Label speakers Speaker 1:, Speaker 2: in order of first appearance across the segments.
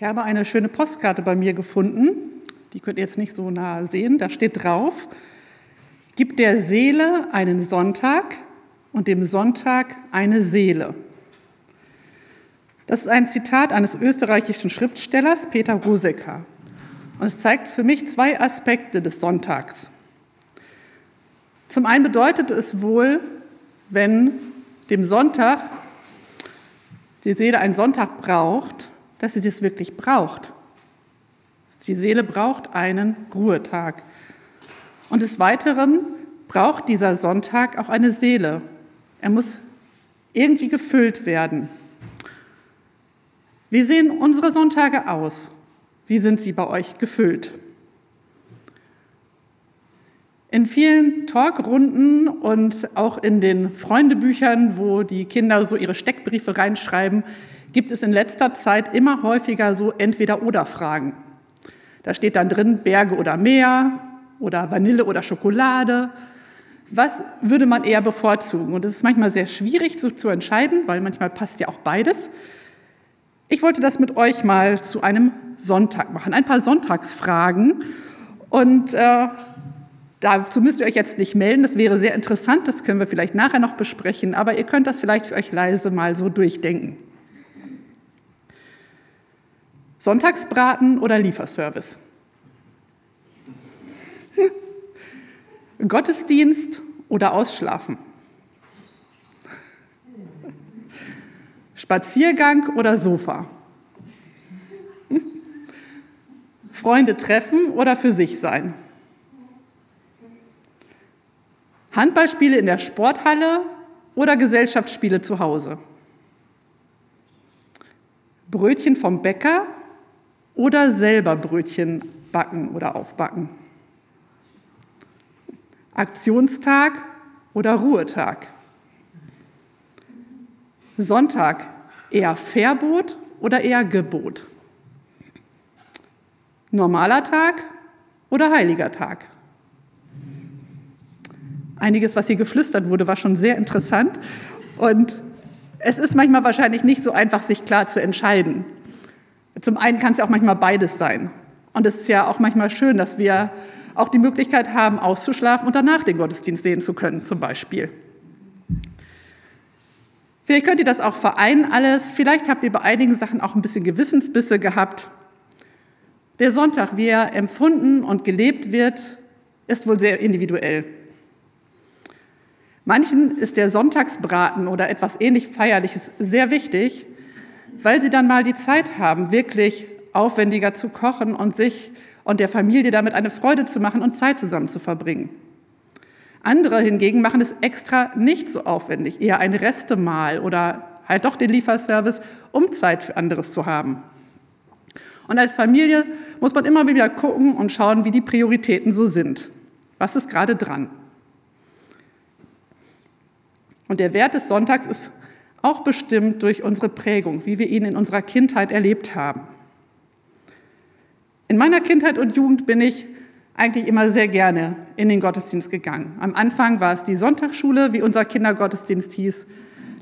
Speaker 1: Ich habe eine schöne Postkarte bei mir gefunden. Die könnt ihr jetzt nicht so nah sehen. Da steht drauf, gib der Seele einen Sonntag und dem Sonntag eine Seele. Das ist ein Zitat eines österreichischen Schriftstellers, Peter Rosecker. Und es zeigt für mich zwei Aspekte des Sonntags. Zum einen bedeutet es wohl, wenn dem Sonntag die Seele einen Sonntag braucht, dass sie das wirklich braucht. Die Seele braucht einen Ruhetag. Und des Weiteren braucht dieser Sonntag auch eine Seele. Er muss irgendwie gefüllt werden. Wie sehen unsere Sonntage aus? Wie sind sie bei euch gefüllt? In vielen Talkrunden und auch in den Freundebüchern, wo die Kinder so ihre Steckbriefe reinschreiben, gibt es in letzter Zeit immer häufiger so Entweder-Oder-Fragen. Da steht dann drin Berge oder Meer oder Vanille oder Schokolade. Was würde man eher bevorzugen? Und es ist manchmal sehr schwierig so zu entscheiden, weil manchmal passt ja auch beides. Ich wollte das mit euch mal zu einem Sonntag machen, ein paar Sonntagsfragen. Und äh, dazu müsst ihr euch jetzt nicht melden, das wäre sehr interessant, das können wir vielleicht nachher noch besprechen, aber ihr könnt das vielleicht für euch leise mal so durchdenken. Sonntagsbraten oder Lieferservice? Gottesdienst oder Ausschlafen? Spaziergang oder Sofa? Freunde treffen oder für sich sein? Handballspiele in der Sporthalle oder Gesellschaftsspiele zu Hause? Brötchen vom Bäcker oder selber Brötchen backen oder aufbacken? Aktionstag oder Ruhetag? Sonntag eher Verbot oder eher Gebot? Normaler Tag oder heiliger Tag? Einiges, was hier geflüstert wurde, war schon sehr interessant. Und es ist manchmal wahrscheinlich nicht so einfach, sich klar zu entscheiden. Zum einen kann es ja auch manchmal beides sein. Und es ist ja auch manchmal schön, dass wir auch die Möglichkeit haben, auszuschlafen und danach den Gottesdienst sehen zu können, zum Beispiel. Vielleicht könnt ihr das auch vereinen alles. Vielleicht habt ihr bei einigen Sachen auch ein bisschen Gewissensbisse gehabt. Der Sonntag, wie er empfunden und gelebt wird, ist wohl sehr individuell. Manchen ist der Sonntagsbraten oder etwas ähnlich Feierliches sehr wichtig, weil sie dann mal die Zeit haben, wirklich aufwendiger zu kochen und sich und der Familie damit eine Freude zu machen und Zeit zusammen zu verbringen. Andere hingegen machen es extra nicht so aufwendig, eher ein Restemahl oder halt doch den Lieferservice, um Zeit für anderes zu haben. Und als Familie muss man immer wieder gucken und schauen, wie die Prioritäten so sind. Was ist gerade dran? Und der Wert des Sonntags ist auch bestimmt durch unsere Prägung, wie wir ihn in unserer Kindheit erlebt haben. In meiner Kindheit und Jugend bin ich eigentlich immer sehr gerne in den Gottesdienst gegangen. Am Anfang war es die Sonntagsschule, wie unser Kindergottesdienst hieß.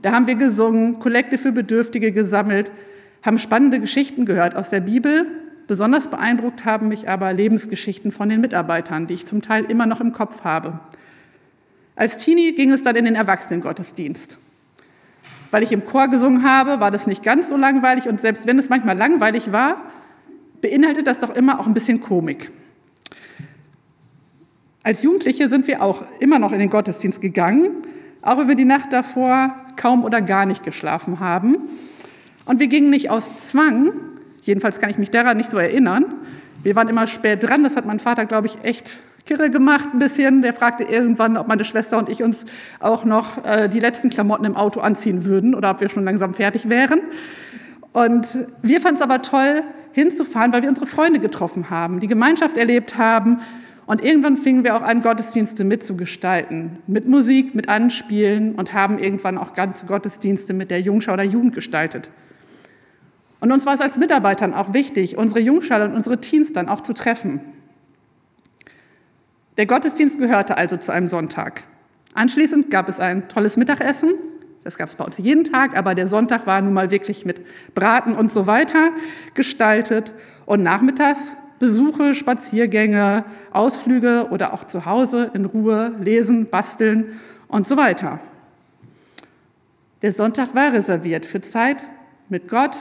Speaker 1: Da haben wir gesungen, Kollekte für Bedürftige gesammelt, haben spannende Geschichten gehört aus der Bibel. Besonders beeindruckt haben mich aber Lebensgeschichten von den Mitarbeitern, die ich zum Teil immer noch im Kopf habe. Als Teenie ging es dann in den Erwachsenengottesdienst. Weil ich im Chor gesungen habe, war das nicht ganz so langweilig und selbst wenn es manchmal langweilig war, beinhaltet das doch immer auch ein bisschen Komik. Als Jugendliche sind wir auch immer noch in den Gottesdienst gegangen, auch wenn wir die Nacht davor kaum oder gar nicht geschlafen haben. Und wir gingen nicht aus Zwang, jedenfalls kann ich mich daran nicht so erinnern. Wir waren immer spät dran, das hat mein Vater, glaube ich, echt kirre gemacht ein bisschen. Der fragte irgendwann, ob meine Schwester und ich uns auch noch äh, die letzten Klamotten im Auto anziehen würden oder ob wir schon langsam fertig wären. Und wir fanden es aber toll, hinzufahren, weil wir unsere Freunde getroffen haben, die Gemeinschaft erlebt haben. Und irgendwann fingen wir auch an, Gottesdienste mitzugestalten, mit Musik, mit Anspielen und haben irgendwann auch ganze Gottesdienste mit der Jungschau oder Jugend gestaltet. Und uns war es als Mitarbeitern auch wichtig, unsere Jungschau und unsere Teens dann auch zu treffen. Der Gottesdienst gehörte also zu einem Sonntag. Anschließend gab es ein tolles Mittagessen Das gab es bei uns jeden Tag, aber der Sonntag war nun mal wirklich mit Braten und so weiter gestaltet. Und nachmittags Besuche, Spaziergänge, Ausflüge oder auch zu Hause in Ruhe lesen, basteln und so weiter. Der Sonntag war reserviert für Zeit mit Gott,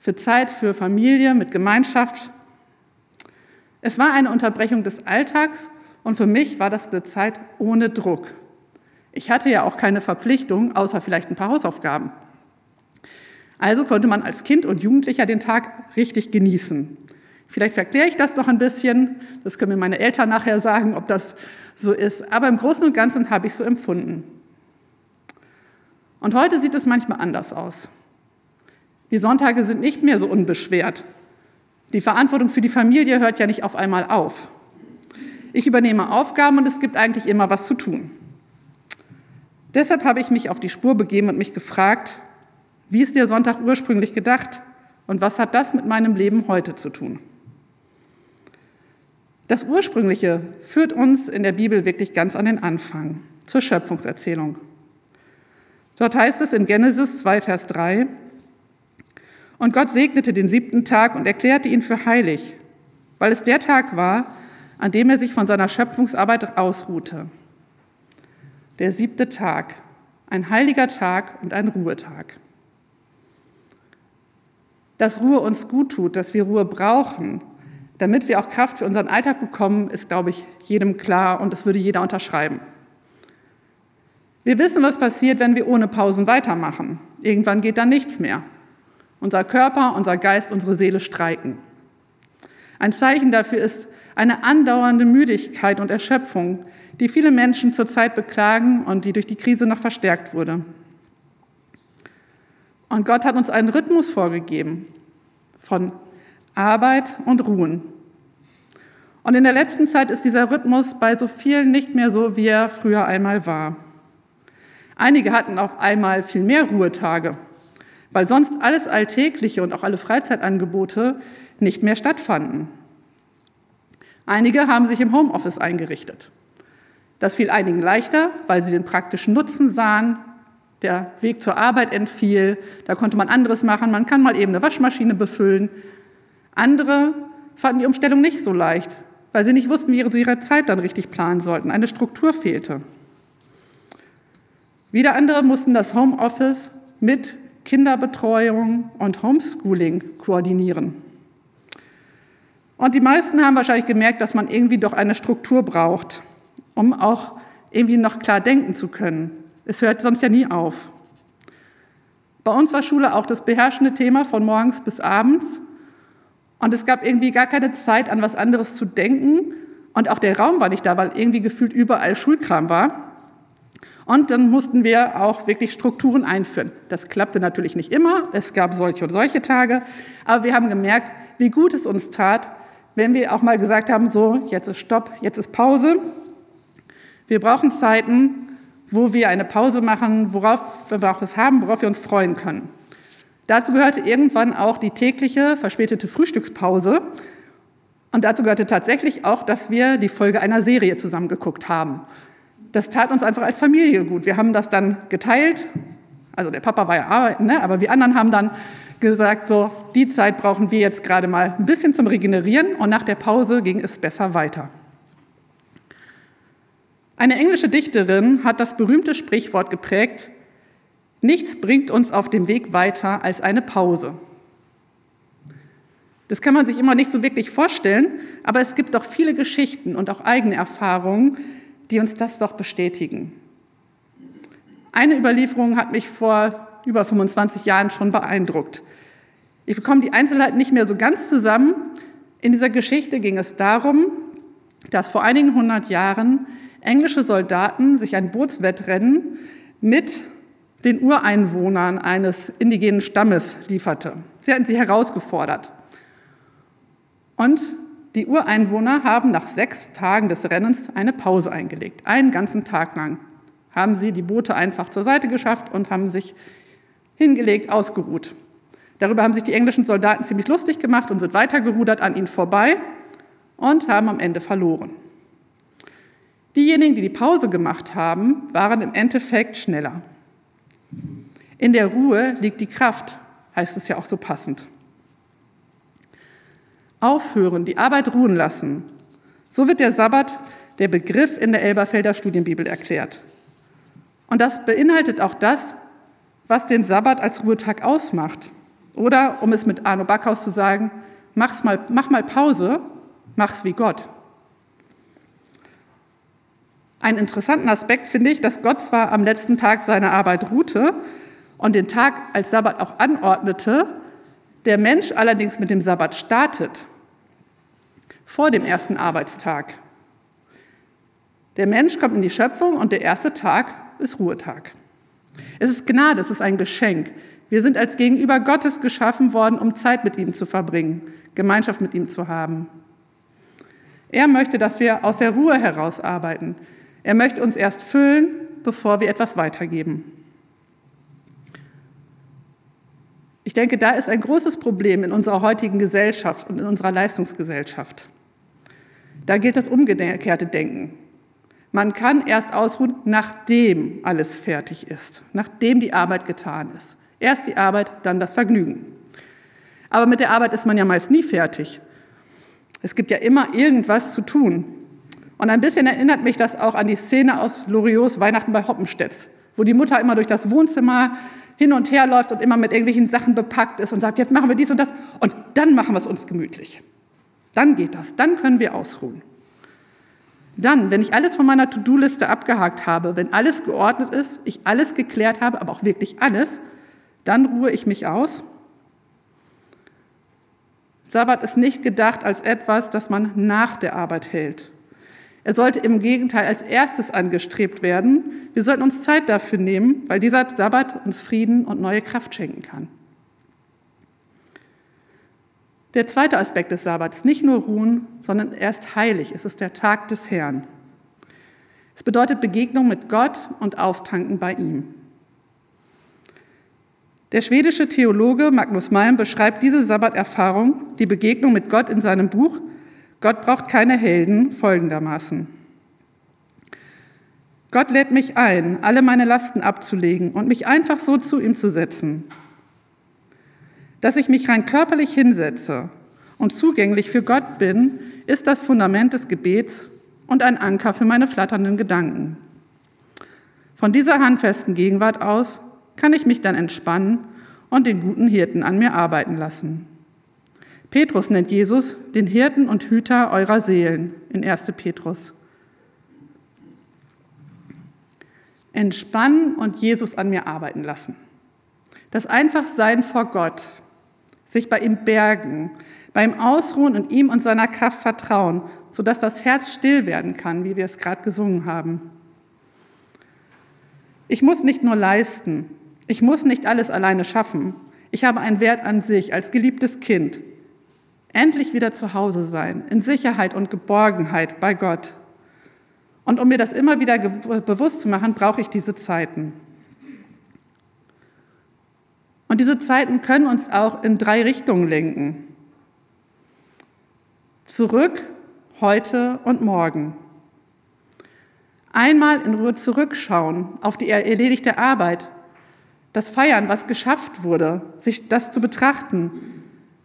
Speaker 1: für Zeit für Familie, mit Gemeinschaft. Es war eine Unterbrechung des Alltags und für mich war das eine Zeit ohne Druck. Ich hatte ja auch keine Verpflichtung, außer vielleicht ein paar Hausaufgaben. Also konnte man als Kind und Jugendlicher den Tag richtig genießen. Vielleicht verkläre ich das noch ein bisschen, das können mir meine Eltern nachher sagen, ob das so ist, aber im Großen und Ganzen habe ich so empfunden. Und heute sieht es manchmal anders aus. Die Sonntage sind nicht mehr so unbeschwert. Die Verantwortung für die Familie hört ja nicht auf einmal auf. Ich übernehme Aufgaben und es gibt eigentlich immer was zu tun. Deshalb habe ich mich auf die Spur begeben und mich gefragt, wie ist der Sonntag ursprünglich gedacht und was hat das mit meinem Leben heute zu tun? Das Ursprüngliche führt uns in der Bibel wirklich ganz an den Anfang, zur Schöpfungserzählung. Dort heißt es in Genesis 2, Vers 3, und Gott segnete den siebten Tag und erklärte ihn für heilig, weil es der Tag war, an dem er sich von seiner Schöpfungsarbeit ausruhte. Der siebte Tag, ein heiliger Tag und ein Ruhetag. Dass Ruhe uns gut tut, dass wir Ruhe brauchen, damit wir auch Kraft für unseren Alltag bekommen, ist, glaube ich, jedem klar und das würde jeder unterschreiben. Wir wissen, was passiert, wenn wir ohne Pausen weitermachen. Irgendwann geht dann nichts mehr. Unser Körper, unser Geist, unsere Seele streiken. Ein Zeichen dafür ist eine andauernde Müdigkeit und Erschöpfung, die viele Menschen zurzeit beklagen und die durch die Krise noch verstärkt wurde. Und Gott hat uns einen Rhythmus vorgegeben von Arbeit und Ruhen. Und in der letzten Zeit ist dieser Rhythmus bei so vielen nicht mehr so, wie er früher einmal war. Einige hatten auf einmal viel mehr Ruhetage, weil sonst alles Alltägliche und auch alle Freizeitangebote nicht mehr stattfanden. Einige haben sich im Homeoffice eingerichtet. Das fiel einigen leichter, weil sie den praktischen Nutzen sahen. Der Weg zur Arbeit entfiel, da konnte man anderes machen, man kann mal eben eine Waschmaschine befüllen, andere fanden die Umstellung nicht so leicht, weil sie nicht wussten, wie sie ihre Zeit dann richtig planen sollten. Eine Struktur fehlte. Wieder andere mussten das Homeoffice mit Kinderbetreuung und Homeschooling koordinieren. Und die meisten haben wahrscheinlich gemerkt, dass man irgendwie doch eine Struktur braucht, um auch irgendwie noch klar denken zu können. Es hört sonst ja nie auf. Bei uns war Schule auch das beherrschende Thema von morgens bis abends. Und es gab irgendwie gar keine Zeit, an was anderes zu denken. Und auch der Raum war nicht da, weil irgendwie gefühlt überall Schulkram war. Und dann mussten wir auch wirklich Strukturen einführen. Das klappte natürlich nicht immer. Es gab solche und solche Tage. Aber wir haben gemerkt, wie gut es uns tat, wenn wir auch mal gesagt haben, so, jetzt ist Stopp, jetzt ist Pause. Wir brauchen Zeiten, wo wir eine Pause machen, worauf wir auch was haben, worauf wir uns freuen können. Dazu gehörte irgendwann auch die tägliche verspätete Frühstückspause. Und dazu gehörte tatsächlich auch, dass wir die Folge einer Serie zusammengeguckt haben. Das tat uns einfach als Familie gut. Wir haben das dann geteilt. Also der Papa war ja arbeiten, ne? aber wir anderen haben dann gesagt, so, die Zeit brauchen wir jetzt gerade mal ein bisschen zum Regenerieren und nach der Pause ging es besser weiter. Eine englische Dichterin hat das berühmte Sprichwort geprägt, Nichts bringt uns auf dem Weg weiter als eine Pause. Das kann man sich immer nicht so wirklich vorstellen, aber es gibt doch viele Geschichten und auch eigene Erfahrungen, die uns das doch bestätigen. Eine Überlieferung hat mich vor über 25 Jahren schon beeindruckt. Ich bekomme die Einzelheiten nicht mehr so ganz zusammen. In dieser Geschichte ging es darum, dass vor einigen hundert Jahren englische Soldaten sich ein Bootswettrennen mit den Ureinwohnern eines indigenen Stammes lieferte. Sie hatten sie herausgefordert. Und die Ureinwohner haben nach sechs Tagen des Rennens eine Pause eingelegt. Einen ganzen Tag lang haben sie die Boote einfach zur Seite geschafft und haben sich hingelegt, ausgeruht. Darüber haben sich die englischen Soldaten ziemlich lustig gemacht und sind weitergerudert an ihnen vorbei und haben am Ende verloren. Diejenigen, die die Pause gemacht haben, waren im Endeffekt schneller. In der Ruhe liegt die Kraft, heißt es ja auch so passend. Aufhören, die Arbeit ruhen lassen. So wird der Sabbat, der Begriff in der Elberfelder Studienbibel erklärt. Und das beinhaltet auch das, was den Sabbat als Ruhetag ausmacht. Oder, um es mit Arno Backhaus zu sagen, mach's mal, mach mal Pause, mach's wie Gott. Einen interessanten Aspekt finde ich, dass Gott zwar am letzten Tag seiner Arbeit ruhte und den Tag als Sabbat auch anordnete, der Mensch allerdings mit dem Sabbat startet, vor dem ersten Arbeitstag. Der Mensch kommt in die Schöpfung und der erste Tag ist Ruhetag. Es ist Gnade, es ist ein Geschenk. Wir sind als Gegenüber Gottes geschaffen worden, um Zeit mit ihm zu verbringen, Gemeinschaft mit ihm zu haben. Er möchte, dass wir aus der Ruhe heraus arbeiten, er möchte uns erst füllen, bevor wir etwas weitergeben. Ich denke, da ist ein großes Problem in unserer heutigen Gesellschaft und in unserer Leistungsgesellschaft. Da gilt das umgekehrte Denken. Man kann erst ausruhen, nachdem alles fertig ist, nachdem die Arbeit getan ist. Erst die Arbeit, dann das Vergnügen. Aber mit der Arbeit ist man ja meist nie fertig. Es gibt ja immer irgendwas zu tun. Und ein bisschen erinnert mich das auch an die Szene aus Loriots Weihnachten bei Hoppenstedt, wo die Mutter immer durch das Wohnzimmer hin und her läuft und immer mit irgendwelchen Sachen bepackt ist und sagt, jetzt machen wir dies und das und dann machen wir es uns gemütlich. Dann geht das, dann können wir ausruhen. Dann, wenn ich alles von meiner To-Do-Liste abgehakt habe, wenn alles geordnet ist, ich alles geklärt habe, aber auch wirklich alles, dann ruhe ich mich aus. Sabbat ist nicht gedacht als etwas, das man nach der Arbeit hält. Er sollte im Gegenteil als erstes angestrebt werden. Wir sollten uns Zeit dafür nehmen, weil dieser Sabbat uns Frieden und neue Kraft schenken kann. Der zweite Aspekt des Sabbats, nicht nur ruhen, sondern er ist heilig. Es ist der Tag des Herrn. Es bedeutet Begegnung mit Gott und Auftanken bei ihm. Der schwedische Theologe Magnus Malm beschreibt diese Sabbaterfahrung, die Begegnung mit Gott in seinem Buch Gott braucht keine Helden folgendermaßen. Gott lädt mich ein, alle meine Lasten abzulegen und mich einfach so zu ihm zu setzen. Dass ich mich rein körperlich hinsetze und zugänglich für Gott bin, ist das Fundament des Gebets und ein Anker für meine flatternden Gedanken. Von dieser handfesten Gegenwart aus kann ich mich dann entspannen und den guten Hirten an mir arbeiten lassen. Petrus nennt Jesus den Hirten und Hüter eurer Seelen in 1. Petrus. Entspannen und Jesus an mir arbeiten lassen. Das Einfachsein vor Gott, sich bei ihm bergen, beim Ausruhen und ihm und seiner Kraft vertrauen, sodass das Herz still werden kann, wie wir es gerade gesungen haben. Ich muss nicht nur leisten, ich muss nicht alles alleine schaffen. Ich habe einen Wert an sich als geliebtes Kind, endlich wieder zu Hause sein, in Sicherheit und Geborgenheit bei Gott. Und um mir das immer wieder bewusst zu machen, brauche ich diese Zeiten. Und diese Zeiten können uns auch in drei Richtungen lenken. Zurück, heute und morgen. Einmal in Ruhe zurückschauen auf die erledigte Arbeit, das Feiern, was geschafft wurde, sich das zu betrachten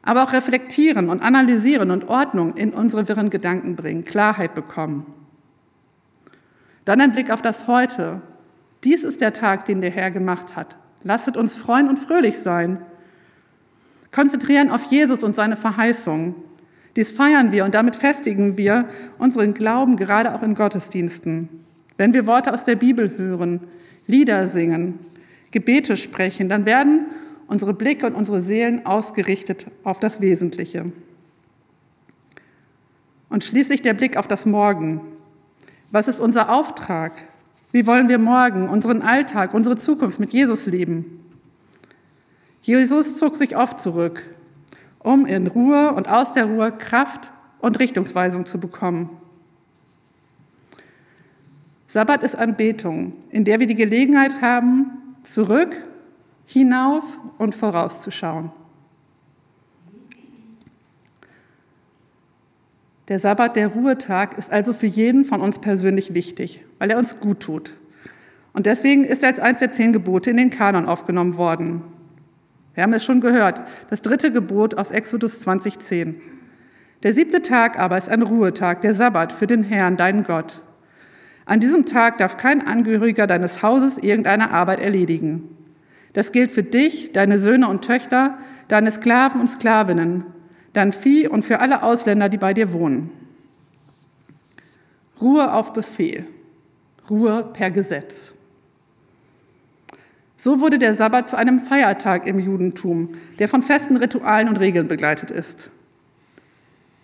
Speaker 1: aber auch reflektieren und analysieren und Ordnung in unsere wirren Gedanken bringen, Klarheit bekommen. Dann ein Blick auf das Heute. Dies ist der Tag, den der Herr gemacht hat. Lasset uns freuen und fröhlich sein. Konzentrieren auf Jesus und seine Verheißung. Dies feiern wir und damit festigen wir unseren Glauben gerade auch in Gottesdiensten. Wenn wir Worte aus der Bibel hören, Lieder singen, Gebete sprechen, dann werden unsere Blicke und unsere Seelen ausgerichtet auf das Wesentliche. Und schließlich der Blick auf das Morgen. Was ist unser Auftrag? Wie wollen wir morgen unseren Alltag, unsere Zukunft mit Jesus leben? Jesus zog sich oft zurück, um in Ruhe und aus der Ruhe Kraft und Richtungsweisung zu bekommen. Sabbat ist Anbetung, in der wir die Gelegenheit haben, zurück hinauf und vorauszuschauen. Der Sabbat, der Ruhetag, ist also für jeden von uns persönlich wichtig, weil er uns gut tut. Und deswegen ist er als eines der zehn Gebote in den Kanon aufgenommen worden. Wir haben es schon gehört, das dritte Gebot aus Exodus 2010. Der siebte Tag aber ist ein Ruhetag, der Sabbat für den Herrn, deinen Gott. An diesem Tag darf kein Angehöriger deines Hauses irgendeine Arbeit erledigen. Das gilt für dich, deine Söhne und Töchter, deine Sklaven und Sklavinnen, dein Vieh und für alle Ausländer, die bei dir wohnen. Ruhe auf Befehl, Ruhe per Gesetz. So wurde der Sabbat zu einem Feiertag im Judentum, der von festen Ritualen und Regeln begleitet ist.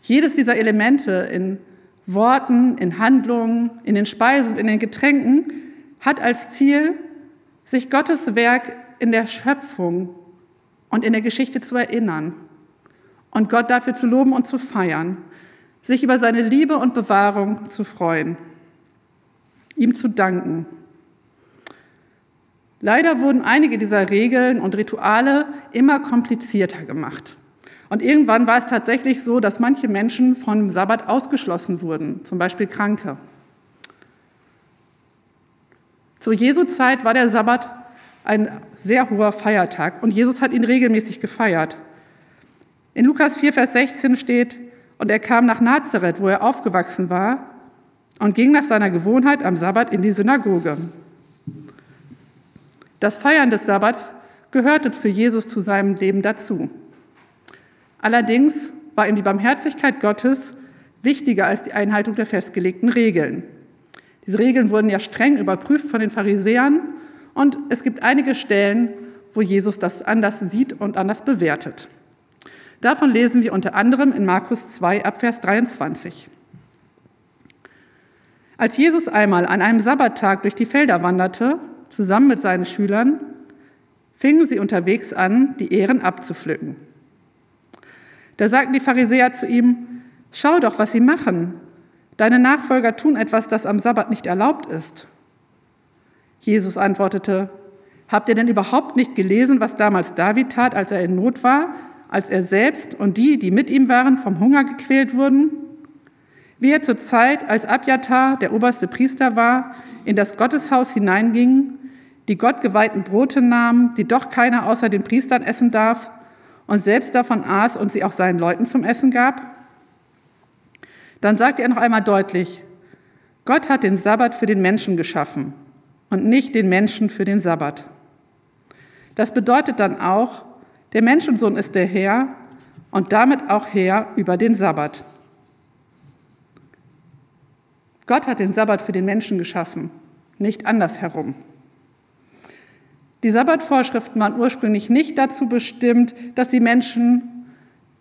Speaker 1: Jedes dieser Elemente in Worten, in Handlungen, in den Speisen und in den Getränken hat als Ziel, sich Gottes Werk in der Schöpfung und in der Geschichte zu erinnern und Gott dafür zu loben und zu feiern, sich über seine Liebe und Bewahrung zu freuen, ihm zu danken. Leider wurden einige dieser Regeln und Rituale immer komplizierter gemacht. Und irgendwann war es tatsächlich so, dass manche Menschen vom Sabbat ausgeschlossen wurden, zum Beispiel Kranke. Zur Jesu-Zeit war der Sabbat ein sehr hoher Feiertag und Jesus hat ihn regelmäßig gefeiert. In Lukas 4, Vers 16 steht, und er kam nach Nazareth, wo er aufgewachsen war, und ging nach seiner Gewohnheit am Sabbat in die Synagoge. Das Feiern des Sabbats gehörte für Jesus zu seinem Leben dazu. Allerdings war ihm die Barmherzigkeit Gottes wichtiger als die Einhaltung der festgelegten Regeln. Diese Regeln wurden ja streng überprüft von den Pharisäern und es gibt einige Stellen, wo Jesus das anders sieht und anders bewertet. Davon lesen wir unter anderem in Markus 2 ab Vers 23. Als Jesus einmal an einem Sabbattag durch die Felder wanderte, zusammen mit seinen Schülern, fingen sie unterwegs an, die Ehren abzupflücken. Da sagten die Pharisäer zu ihm, schau doch, was sie machen. Deine Nachfolger tun etwas, das am Sabbat nicht erlaubt ist. Jesus antwortete, habt ihr denn überhaupt nicht gelesen, was damals David tat, als er in Not war, als er selbst und die, die mit ihm waren, vom Hunger gequält wurden? Wie er zur Zeit, als Abjatar der oberste Priester war, in das Gotteshaus hineinging, die Gott geweihten Brote nahm, die doch keiner außer den Priestern essen darf, und selbst davon aß und sie auch seinen Leuten zum Essen gab? Dann sagt er noch einmal deutlich, Gott hat den Sabbat für den Menschen geschaffen und nicht den Menschen für den Sabbat. Das bedeutet dann auch, der Menschensohn ist der Herr und damit auch Herr über den Sabbat. Gott hat den Sabbat für den Menschen geschaffen, nicht andersherum. Die Sabbatvorschriften waren ursprünglich nicht dazu bestimmt, dass die Menschen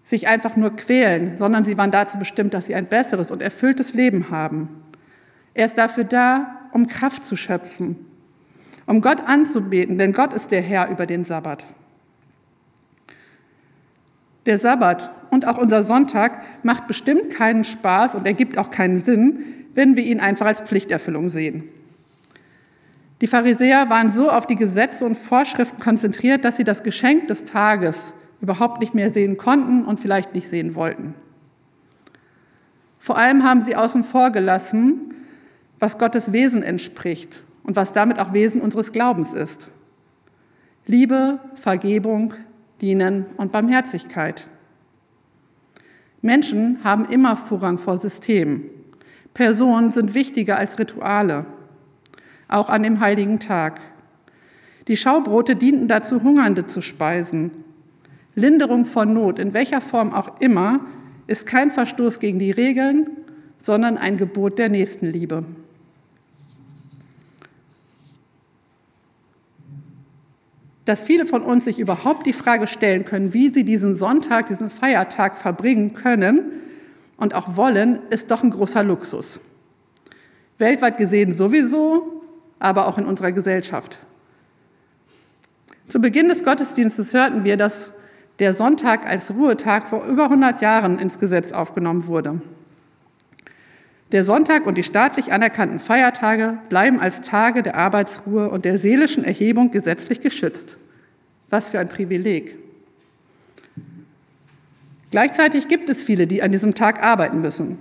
Speaker 1: sich einfach nur quälen, sondern sie waren dazu bestimmt, dass sie ein besseres und erfülltes Leben haben. Er ist dafür da, um Kraft zu schöpfen, um Gott anzubeten, denn Gott ist der Herr über den Sabbat. Der Sabbat und auch unser Sonntag macht bestimmt keinen Spaß und ergibt auch keinen Sinn, wenn wir ihn einfach als Pflichterfüllung sehen. Die Pharisäer waren so auf die Gesetze und Vorschriften konzentriert, dass sie das Geschenk des Tages überhaupt nicht mehr sehen konnten und vielleicht nicht sehen wollten. Vor allem haben sie außen vor gelassen, was Gottes Wesen entspricht und was damit auch Wesen unseres Glaubens ist. Liebe, Vergebung, Dienen und Barmherzigkeit. Menschen haben immer Vorrang vor Systemen. Personen sind wichtiger als Rituale auch an dem heiligen Tag. Die Schaubrote dienten dazu, Hungernde zu speisen. Linderung von Not, in welcher Form auch immer, ist kein Verstoß gegen die Regeln, sondern ein Gebot der Nächstenliebe. Dass viele von uns sich überhaupt die Frage stellen können, wie sie diesen Sonntag, diesen Feiertag verbringen können und auch wollen, ist doch ein großer Luxus. Weltweit gesehen sowieso, aber auch in unserer Gesellschaft. Zu Beginn des Gottesdienstes hörten wir, dass der Sonntag als Ruhetag vor über 100 Jahren ins Gesetz aufgenommen wurde. Der Sonntag und die staatlich anerkannten Feiertage bleiben als Tage der Arbeitsruhe und der seelischen Erhebung gesetzlich geschützt. Was für ein Privileg. Gleichzeitig gibt es viele, die an diesem Tag arbeiten müssen.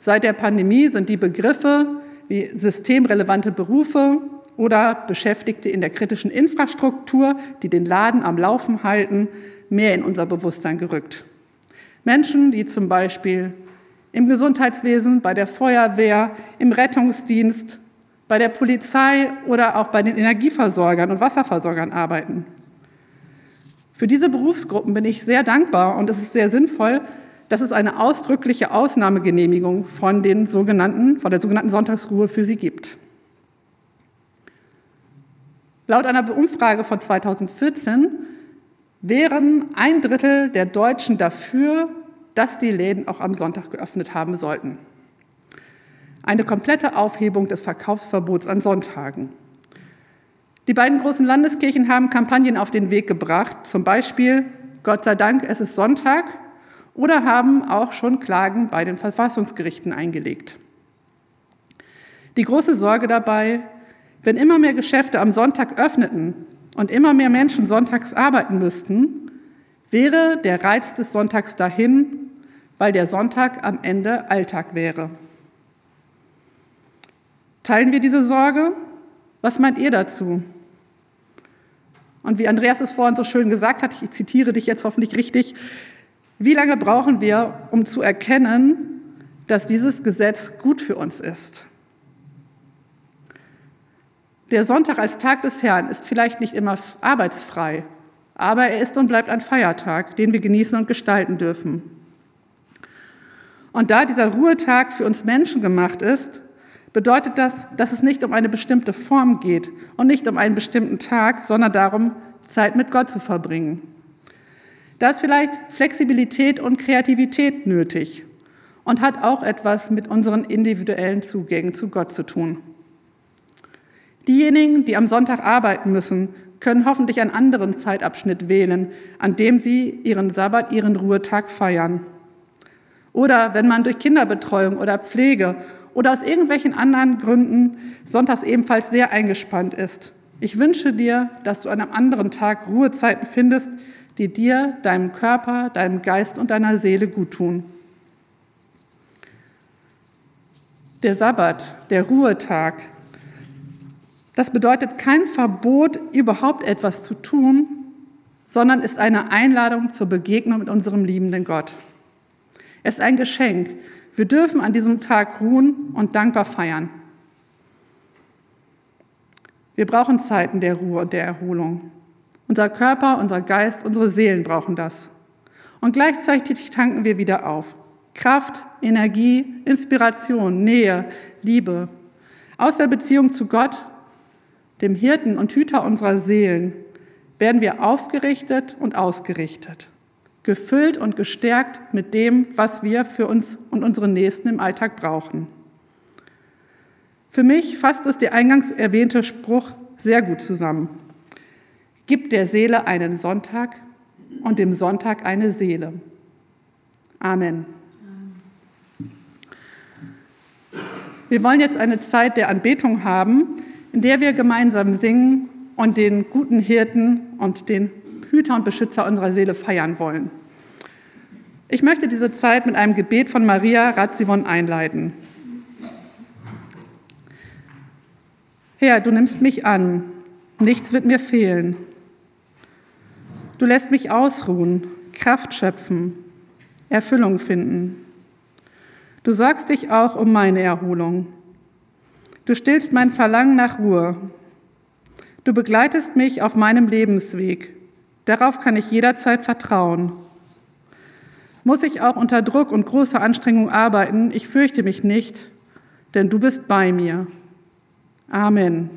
Speaker 1: Seit der Pandemie sind die Begriffe wie systemrelevante Berufe oder Beschäftigte in der kritischen Infrastruktur, die den Laden am Laufen halten, mehr in unser Bewusstsein gerückt. Menschen, die zum Beispiel im Gesundheitswesen, bei der Feuerwehr, im Rettungsdienst, bei der Polizei oder auch bei den Energieversorgern und Wasserversorgern arbeiten. Für diese Berufsgruppen bin ich sehr dankbar und es ist sehr sinnvoll, dass es eine ausdrückliche Ausnahmegenehmigung von, den sogenannten, von der sogenannten Sonntagsruhe für sie gibt. Laut einer Umfrage von 2014 wären ein Drittel der Deutschen dafür, dass die Läden auch am Sonntag geöffnet haben sollten. Eine komplette Aufhebung des Verkaufsverbots an Sonntagen. Die beiden großen Landeskirchen haben Kampagnen auf den Weg gebracht, zum Beispiel Gott sei Dank, es ist Sonntag, oder haben auch schon Klagen bei den Verfassungsgerichten eingelegt. Die große Sorge dabei, wenn immer mehr Geschäfte am Sonntag öffneten und immer mehr Menschen sonntags arbeiten müssten, wäre der Reiz des Sonntags dahin, weil der Sonntag am Ende Alltag wäre. Teilen wir diese Sorge? Was meint ihr dazu? Und wie Andreas es vorhin so schön gesagt hat, ich zitiere dich jetzt hoffentlich richtig, wie lange brauchen wir, um zu erkennen, dass dieses Gesetz gut für uns ist? Der Sonntag als Tag des Herrn ist vielleicht nicht immer arbeitsfrei, aber er ist und bleibt ein Feiertag, den wir genießen und gestalten dürfen. Und da dieser Ruhetag für uns Menschen gemacht ist, bedeutet das, dass es nicht um eine bestimmte Form geht und nicht um einen bestimmten Tag, sondern darum, Zeit mit Gott zu verbringen. Da ist vielleicht Flexibilität und Kreativität nötig und hat auch etwas mit unseren individuellen Zugängen zu Gott zu tun. Diejenigen, die am Sonntag arbeiten müssen, können hoffentlich einen anderen Zeitabschnitt wählen, an dem sie ihren Sabbat, ihren Ruhetag feiern. Oder wenn man durch Kinderbetreuung oder Pflege oder aus irgendwelchen anderen Gründen sonntags ebenfalls sehr eingespannt ist. Ich wünsche dir, dass du an einem anderen Tag Ruhezeiten findest, die dir, deinem Körper, deinem Geist und deiner Seele gut tun. Der Sabbat, der Ruhetag, das bedeutet kein Verbot, überhaupt etwas zu tun, sondern ist eine Einladung zur Begegnung mit unserem liebenden Gott. Es ist ein Geschenk. Wir dürfen an diesem Tag ruhen und dankbar feiern. Wir brauchen Zeiten der Ruhe und der Erholung. Unser Körper, unser Geist, unsere Seelen brauchen das. Und gleichzeitig tanken wir wieder auf. Kraft, Energie, Inspiration, Nähe, Liebe. Aus der Beziehung zu Gott dem Hirten und Hüter unserer Seelen, werden wir aufgerichtet und ausgerichtet, gefüllt und gestärkt mit dem, was wir für uns und unsere Nächsten im Alltag brauchen. Für mich fasst es der eingangs erwähnte Spruch sehr gut zusammen. Gib der Seele einen Sonntag und dem Sonntag eine Seele. Amen. Wir wollen jetzt eine Zeit der Anbetung haben in der wir gemeinsam singen und den guten Hirten und den Hüter und Beschützer unserer Seele feiern wollen. Ich möchte diese Zeit mit einem Gebet von Maria Ratzivon einleiten. Herr, du nimmst mich an, nichts wird mir fehlen. Du lässt mich ausruhen, Kraft schöpfen, Erfüllung finden. Du sorgst dich auch um meine Erholung. Du stillst mein Verlangen nach Ruhe. Du begleitest mich auf meinem Lebensweg. Darauf kann ich jederzeit vertrauen. Muss ich auch unter Druck und großer Anstrengung arbeiten, ich fürchte mich nicht, denn du bist bei mir. Amen.